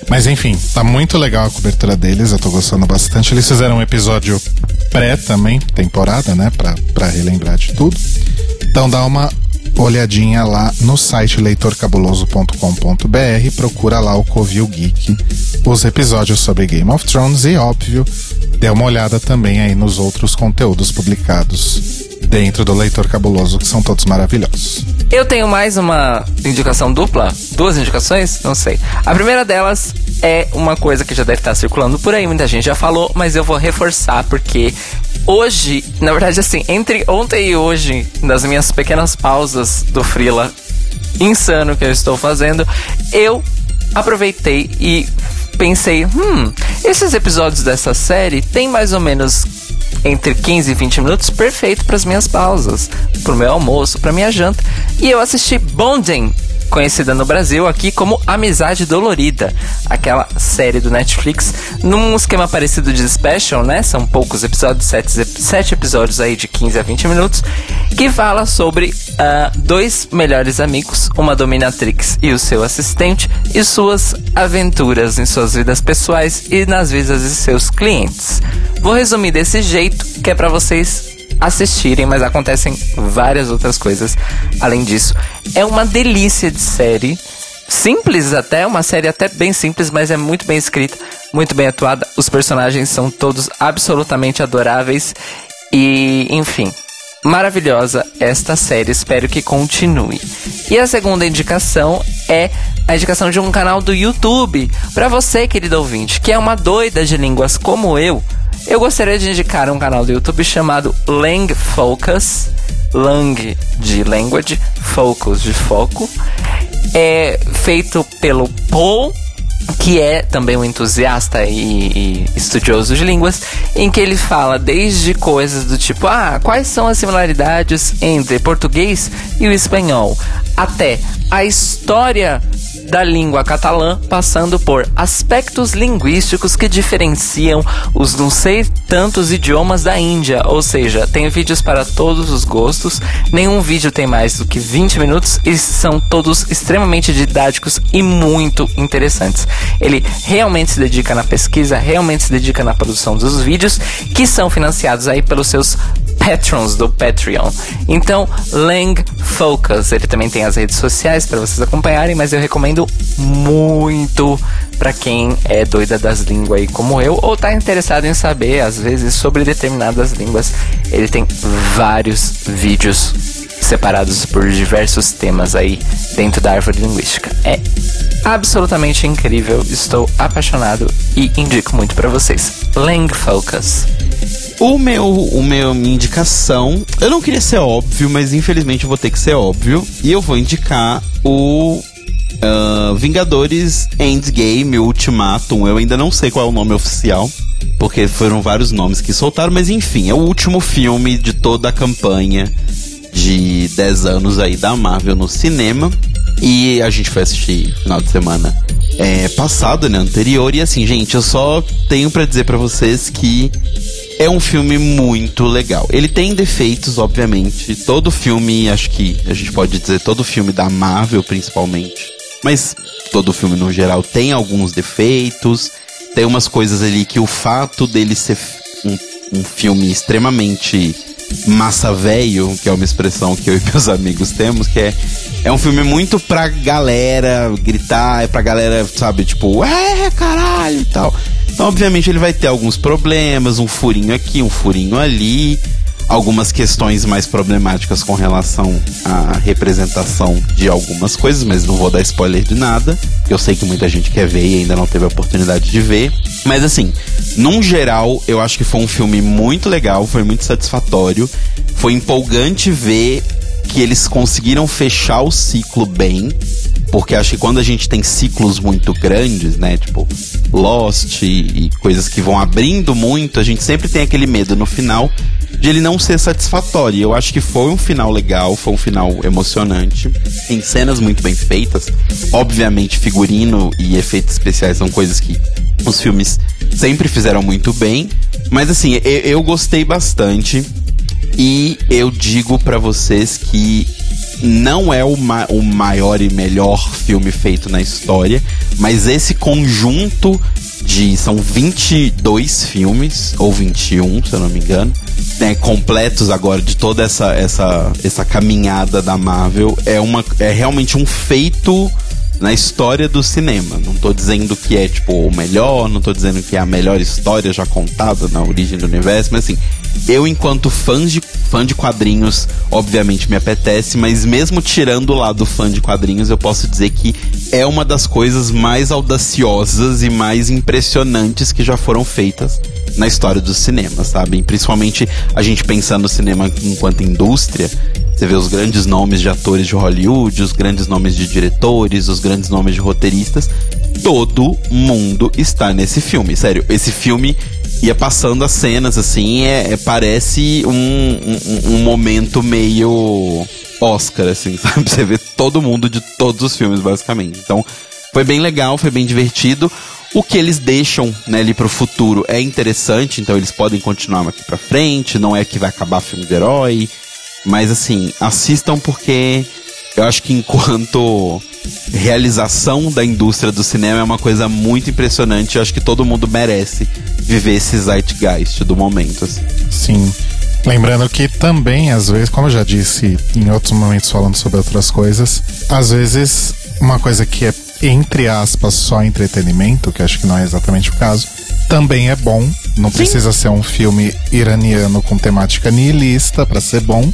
Mas enfim, tá muito legal a cobertura deles, eu tô gostando bastante. Eles fizeram um episódio pré também, temporada, né? Pra, pra relembrar de tudo. Então dá uma olhadinha lá no site leitorcabuloso.com.br, procura lá o Covil Geek, os episódios sobre Game of Thrones e, óbvio, dê uma olhada também aí nos outros conteúdos publicados dentro do Leitor Cabuloso, que são todos maravilhosos. Eu tenho mais uma indicação dupla, duas indicações, não sei. A primeira delas é uma coisa que já deve estar circulando por aí, muita gente já falou, mas eu vou reforçar porque hoje, na verdade, assim, entre ontem e hoje, nas minhas pequenas pausas do Freela insano que eu estou fazendo, eu aproveitei e pensei, hum, esses episódios dessa série tem mais ou menos entre 15 e 20 minutos, perfeito para as minhas pausas, para o meu almoço, para minha janta. E eu assisti Bonding, conhecida no Brasil aqui como Amizade Dolorida, aquela série do Netflix, num esquema parecido de Special, né? São poucos episódios, sete, sete episódios aí de 15 a 20 minutos, que fala sobre uh, dois melhores amigos, uma dominatrix e o seu assistente, e suas aventuras em suas vidas pessoais e nas vidas de seus clientes. Vou resumir desse jeito, que é para vocês assistirem, mas acontecem várias outras coisas além disso. É uma delícia de série. Simples até, uma série até bem simples, mas é muito bem escrita, muito bem atuada. Os personagens são todos absolutamente adoráveis e, enfim, maravilhosa esta série, espero que continue. E a segunda indicação é a indicação de um canal do YouTube para você, querido ouvinte, que é uma doida de línguas como eu eu gostaria de indicar um canal do YouTube chamado Lang Focus. Lang de language, focus de foco. É feito pelo Paul, que é também um entusiasta e, e, estudioso de línguas, em que ele fala desde coisas do tipo: ah, quais são as similaridades entre português e o espanhol, até a história da língua catalã, passando por aspectos linguísticos que diferenciam os não sei tantos idiomas da Índia, ou seja, tem vídeos para todos os gostos, nenhum vídeo tem mais do que 20 minutos e são todos extremamente didáticos e muito interessantes. Ele realmente se dedica na pesquisa, realmente se dedica na produção dos vídeos que são financiados aí pelos seus patrons do Patreon. Então, Lang Focus, ele também tem as redes sociais para vocês acompanharem, mas eu recomendo muito para quem é doida das línguas aí como eu ou tá interessado em saber às vezes sobre determinadas línguas. Ele tem vários vídeos separados por diversos temas aí dentro da árvore linguística. É absolutamente incrível, estou apaixonado e indico muito para vocês. Lang Focus. O meu, o meu, minha indicação, eu não queria ser óbvio, mas infelizmente eu vou ter que ser óbvio. E eu vou indicar o uh, Vingadores Endgame Ultimatum. Eu ainda não sei qual é o nome oficial, porque foram vários nomes que soltaram, mas enfim, é o último filme de toda a campanha de 10 anos aí da Marvel no cinema. E a gente foi assistir final de semana é, passado, né? Anterior. E assim, gente, eu só tenho para dizer para vocês que é um filme muito legal. Ele tem defeitos, obviamente. Todo filme, acho que a gente pode dizer, todo filme da Marvel, principalmente. Mas todo filme no geral tem alguns defeitos. Tem umas coisas ali que o fato dele ser um, um filme extremamente massa velho, que é uma expressão que eu e meus amigos temos, que é é um filme muito pra galera gritar, é pra galera, sabe, tipo, é, caralho e tal. Então, obviamente, ele vai ter alguns problemas, um furinho aqui, um furinho ali, algumas questões mais problemáticas com relação à representação de algumas coisas, mas não vou dar spoiler de nada, eu sei que muita gente quer ver e ainda não teve a oportunidade de ver. Mas assim, num geral, eu acho que foi um filme muito legal, foi muito satisfatório. Foi empolgante ver que eles conseguiram fechar o ciclo bem. Porque acho que quando a gente tem ciclos muito grandes, né? Tipo, Lost e, e coisas que vão abrindo muito, a gente sempre tem aquele medo no final de ele não ser satisfatório. Eu acho que foi um final legal, foi um final emocionante. Tem cenas muito bem feitas. Obviamente, figurino e efeitos especiais são coisas que os filmes sempre fizeram muito bem. Mas assim, eu, eu gostei bastante. E eu digo para vocês que não é o, ma o maior e melhor filme feito na história, mas esse conjunto de. São 22 filmes, ou 21, se eu não me engano, né, completos agora de toda essa, essa, essa caminhada da Marvel. É, uma, é realmente um feito na história do cinema. Não tô dizendo que é, tipo, o melhor, não tô dizendo que é a melhor história já contada na origem do universo, mas assim, eu, enquanto fã de, fã de quadrinhos, obviamente me apetece, mas mesmo tirando o lado fã de quadrinhos, eu posso dizer que é uma das coisas mais audaciosas e mais impressionantes que já foram feitas na história do cinema, sabe? Principalmente a gente pensando no cinema enquanto indústria, você vê os grandes nomes de atores de Hollywood, os grandes nomes de diretores, os grandes nomes de roteiristas. Todo mundo está nesse filme. Sério, esse filme ia passando as cenas, assim, é, é parece um, um, um, momento meio Oscar, assim, sabe? Você vê todo mundo de todos os filmes, basicamente. Então, foi bem legal, foi bem divertido. O que eles deixam né, ali pro futuro é interessante, então eles podem continuar aqui pra frente, não é que vai acabar filme de herói. Mas assim, assistam porque eu acho que enquanto realização da indústria do cinema é uma coisa muito impressionante. Eu acho que todo mundo merece viver esse zeitgeist do momento. Assim. Sim. Lembrando que também, às vezes, como eu já disse em outros momentos falando sobre outras coisas, às vezes uma coisa que é, entre aspas, só entretenimento, que acho que não é exatamente o caso, também é bom. Não Sim. precisa ser um filme iraniano com temática nihilista para ser bom.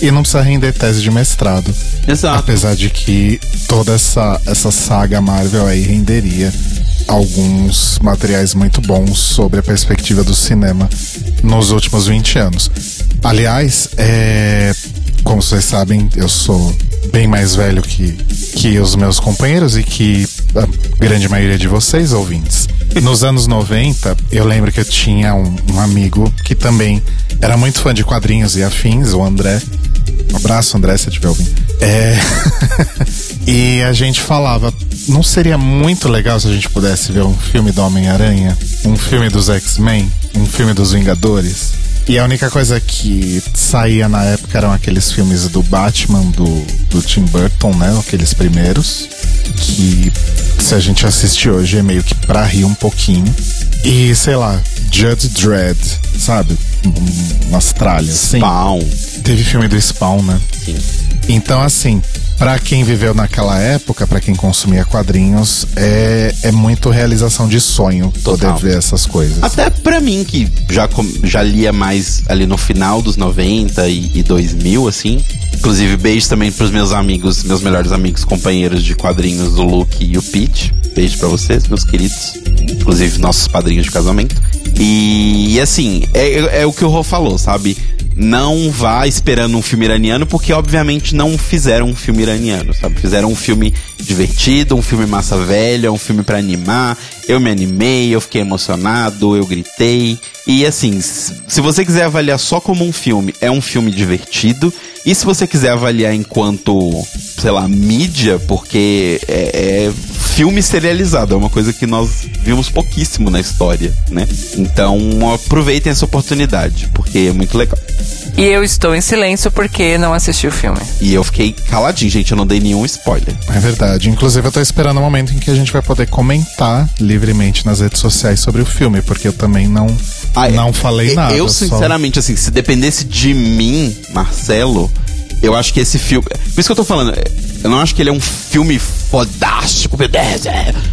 E não precisa render tese de mestrado. Exato. Apesar de que toda essa, essa saga Marvel aí renderia alguns materiais muito bons sobre a perspectiva do cinema nos últimos 20 anos. Aliás, é, como vocês sabem, eu sou bem mais velho que, que os meus companheiros e que a grande maioria de vocês, ouvintes. Nos anos 90, eu lembro que eu tinha um, um amigo que também era muito fã de quadrinhos e afins, o André. Um abraço, André, se estiver ouvindo. É... e a gente falava, não seria muito legal se a gente pudesse ver um filme do Homem-Aranha, um filme dos X-Men, um filme dos Vingadores? E a única coisa que saía na época eram aqueles filmes do Batman, do, do Tim Burton, né? Aqueles primeiros. Que se a gente assistir hoje é meio que pra rir um pouquinho. E sei lá, Judge Dredd, sabe? Umas tralhas. Spawn. Teve filme do Spawn, né? Sim. Então, assim, para quem viveu naquela época, para quem consumia quadrinhos, é, é muito realização de sonho Total. poder ver essas coisas. Até para mim, que já, já lia mais ali no final dos 90 e, e 2000, assim. Inclusive, beijo também pros meus amigos, meus melhores amigos, companheiros de quadrinhos, do Luke e o Pete. Beijo para vocês, meus queridos. Inclusive, nossos padrinhos de casamento. E, e assim, é, é o que o Rô falou, sabe? Não vá esperando um filme iraniano, porque obviamente não fizeram um filme iraniano, sabe? Fizeram um filme divertido, um filme massa velha, um filme para animar. Eu me animei, eu fiquei emocionado, eu gritei. E assim, se você quiser avaliar só como um filme, é um filme divertido. E se você quiser avaliar enquanto, sei lá, mídia, porque é, é filme serializado, é uma coisa que nós vimos pouquíssimo na história, né? Então aproveitem essa oportunidade, porque é muito legal. E eu estou em silêncio porque não assisti o filme. E eu fiquei caladinho, gente, eu não dei nenhum spoiler. É verdade. Inclusive, eu tô esperando o momento em que a gente vai poder comentar livremente nas redes sociais sobre o filme, porque eu também não, ah, não falei eu, nada. Eu, sinceramente, só... assim, se dependesse de mim, Marcelo, eu acho que esse filme. Por isso que eu tô falando, eu não acho que ele é um filme fodástico,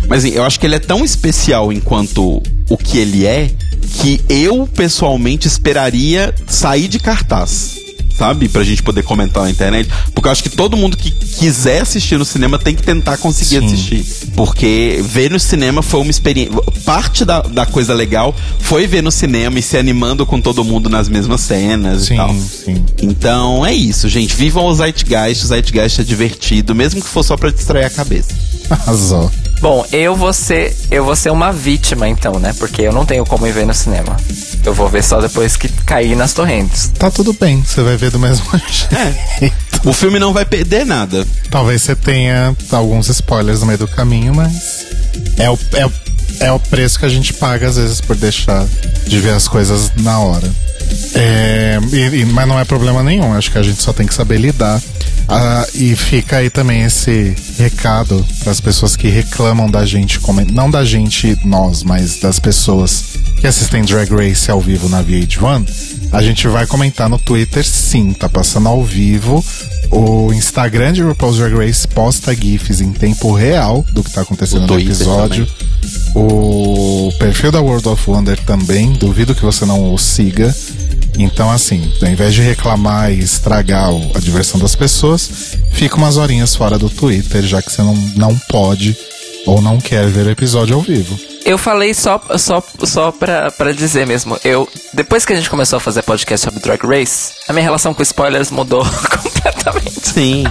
mas assim, eu acho que ele é tão especial enquanto o que ele é, que eu pessoalmente esperaria sair de cartaz sabe? Pra gente poder comentar na internet. Porque eu acho que todo mundo que quiser assistir no cinema tem que tentar conseguir Sim. assistir. Porque ver no cinema foi uma experiência. Parte da, da coisa legal foi ver no cinema e se animando com todo mundo nas mesmas cenas sim, e tal. Sim. Então é isso, gente. Vivam o Zeitgeist. O Zeitgeist é divertido, mesmo que for só pra distrair a cabeça. Arrasou. Bom, eu vou ser, eu vou ser uma vítima então, né? Porque eu não tenho como ir ver no cinema. Eu vou ver só depois que cair nas torrentes. Tá tudo bem, você vai ver do mesmo jeito. É. O filme não vai perder nada. Talvez você tenha alguns spoilers no meio do caminho, mas é o, é, é o preço que a gente paga às vezes por deixar de ver as coisas na hora. É, e, mas não é problema nenhum, acho que a gente só tem que saber lidar ah, e fica aí também esse recado para as pessoas que reclamam da gente, não da gente, nós, mas das pessoas que assistem Drag Race ao vivo na VH1. A gente vai comentar no Twitter, sim, tá passando ao vivo. O Instagram de RuPaul's Drag Race posta GIFs em tempo real do que tá acontecendo no episódio. Também. O perfil da World of Wonder também, duvido que você não o siga. Então, assim, ao invés de reclamar e estragar a diversão das pessoas, fica umas horinhas fora do Twitter, já que você não, não pode ou não quer ver o episódio ao vivo. Eu falei só, só, só pra, pra dizer mesmo. Eu, depois que a gente começou a fazer podcast sobre Drag Race, a minha relação com spoilers mudou completamente. Sim.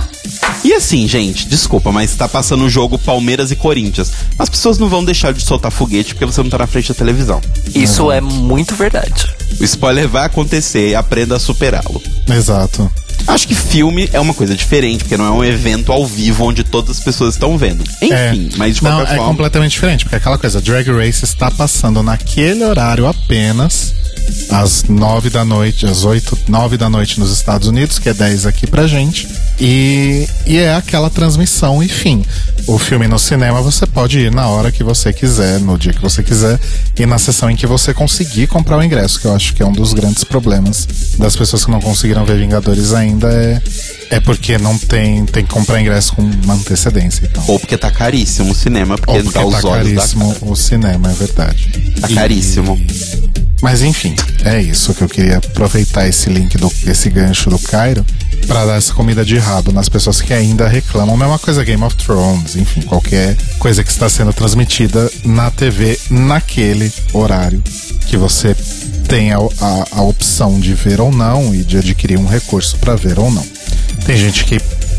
E assim, gente, desculpa, mas tá passando o jogo Palmeiras e Corinthians. As pessoas não vão deixar de soltar foguete porque você não tá na frente da televisão. Isso uhum. é muito verdade. O spoiler vai acontecer e aprenda a superá-lo. Exato. Acho que filme é uma coisa diferente, porque não é um evento ao vivo onde todas as pessoas estão vendo. Enfim, é. mas de qualquer não, é forma. É completamente diferente, porque aquela coisa, Drag Race está passando naquele horário apenas às nove da noite, às oito, nove da noite nos Estados Unidos, que é dez aqui pra gente. E, e é aquela transmissão, enfim. O filme no cinema você pode ir na hora que você quiser, no dia que você quiser, e na sessão em que você conseguir comprar o ingresso, que eu acho que é um dos grandes problemas das pessoas que não conseguiram ver Vingadores ainda, é, é porque não tem, tem que comprar ingresso com uma antecedência e tal. Ou porque tá caríssimo o cinema, porque, Ou porque dá tá os olhos caríssimo o cinema, é verdade. Tá e... caríssimo. Mas enfim, é isso que eu queria aproveitar esse link, do, esse gancho do Cairo para dar essa comida de rabo nas pessoas que ainda reclamam. Mesma coisa Game of Thrones, enfim, qualquer coisa que está sendo transmitida na TV naquele horário que você tem a, a, a opção de ver ou não e de adquirir um recurso para ver ou não. Tem gente que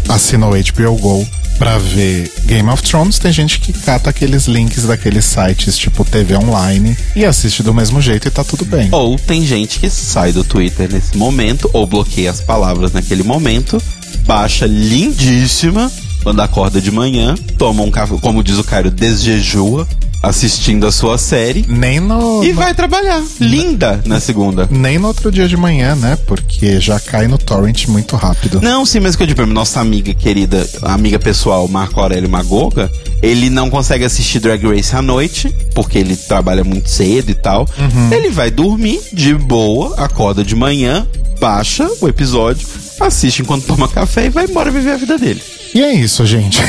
assinou HBO Go para ver Game of Thrones, tem gente que cata aqueles links daqueles sites tipo TV online e assiste do mesmo jeito e tá tudo bem. Ou tem gente que sai do Twitter nesse momento ou bloqueia as palavras naquele momento, baixa lindíssima quando acorda de manhã, toma um café, como diz o Caio, desjejua assistindo a sua série. Nem no. E vai trabalhar. Linda na segunda. Nem no outro dia de manhã, né? Porque já cai no torrent muito rápido. Não, sim, mas que eu digo, nossa amiga querida, amiga pessoal, Marco Aurélio Magoga, ele não consegue assistir Drag Race à noite, porque ele trabalha muito cedo e tal. Uhum. Ele vai dormir de boa, acorda de manhã, baixa o episódio, assiste enquanto toma café e vai embora viver a vida dele. E é isso, gente.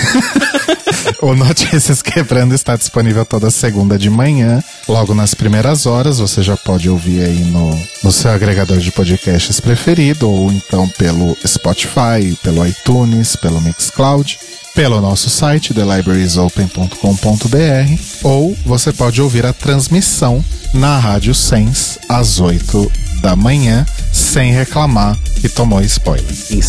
o Notícias Quebrando está disponível toda segunda de manhã, logo nas primeiras horas. Você já pode ouvir aí no, no seu agregador de podcasts preferido, ou então pelo Spotify, pelo iTunes, pelo Mixcloud pelo nosso site thelibrariesopen.com.br ou você pode ouvir a transmissão na Rádio Sens às 8 da manhã, sem reclamar que tomou spoiler. Em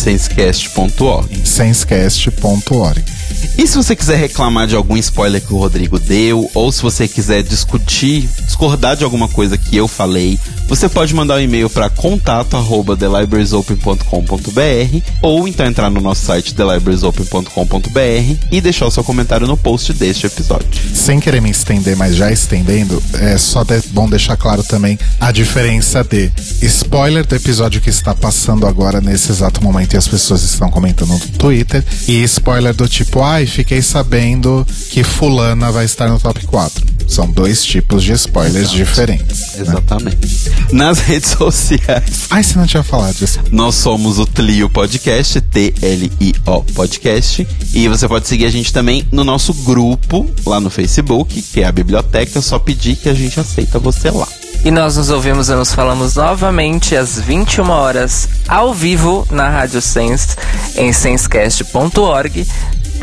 sensecast.org. E se você quiser reclamar de algum spoiler que o Rodrigo deu, ou se você quiser discutir, discordar de alguma coisa que eu falei, você pode mandar um e-mail para contato@thelibrariesopen.com.br ou então entrar no nosso site thelibrariesopen.com.br e deixar o seu comentário no post deste episódio. Sem querer me estender, mas já estendendo, é só bom deixar claro também a diferença de spoiler do episódio que está passando agora nesse exato momento e as pessoas estão comentando no Twitter e spoiler do tipo, ai, fiquei sabendo que fulana vai estar no top 4. São dois tipos de spoilers Exato. diferentes. Né? Exatamente. Né? Nas redes sociais. Ai, você não tinha falado disso. Nós somos o Tlio Podcast, T-L-I-O Podcast. E você pode seguir a gente também no nosso grupo lá no Facebook, que é a biblioteca. É só pedir que a gente aceita você lá. E nós nos ouvimos e nos falamos novamente às 21 horas ao vivo na Rádio Sense em sensecast.org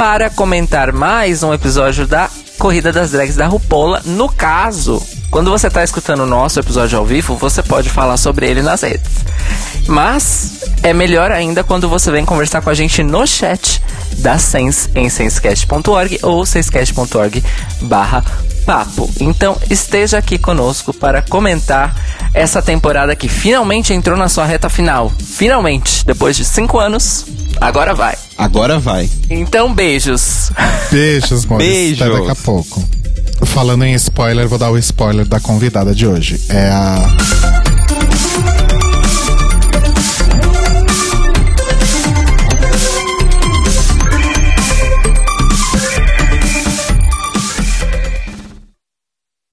para comentar mais um episódio da Corrida das Drags da Rupola. No caso, quando você está escutando o nosso episódio ao vivo, você pode falar sobre ele nas redes. Mas é melhor ainda quando você vem conversar com a gente no chat da Sense em sensecast.org ou sensecast.org barra papo. Então esteja aqui conosco para comentar essa temporada que finalmente entrou na sua reta final. Finalmente, depois de cinco anos, agora vai. Agora vai. Então beijos. Beijos, Maurício. Beijo. Até daqui a pouco. Falando em spoiler, vou dar o spoiler da convidada de hoje. É a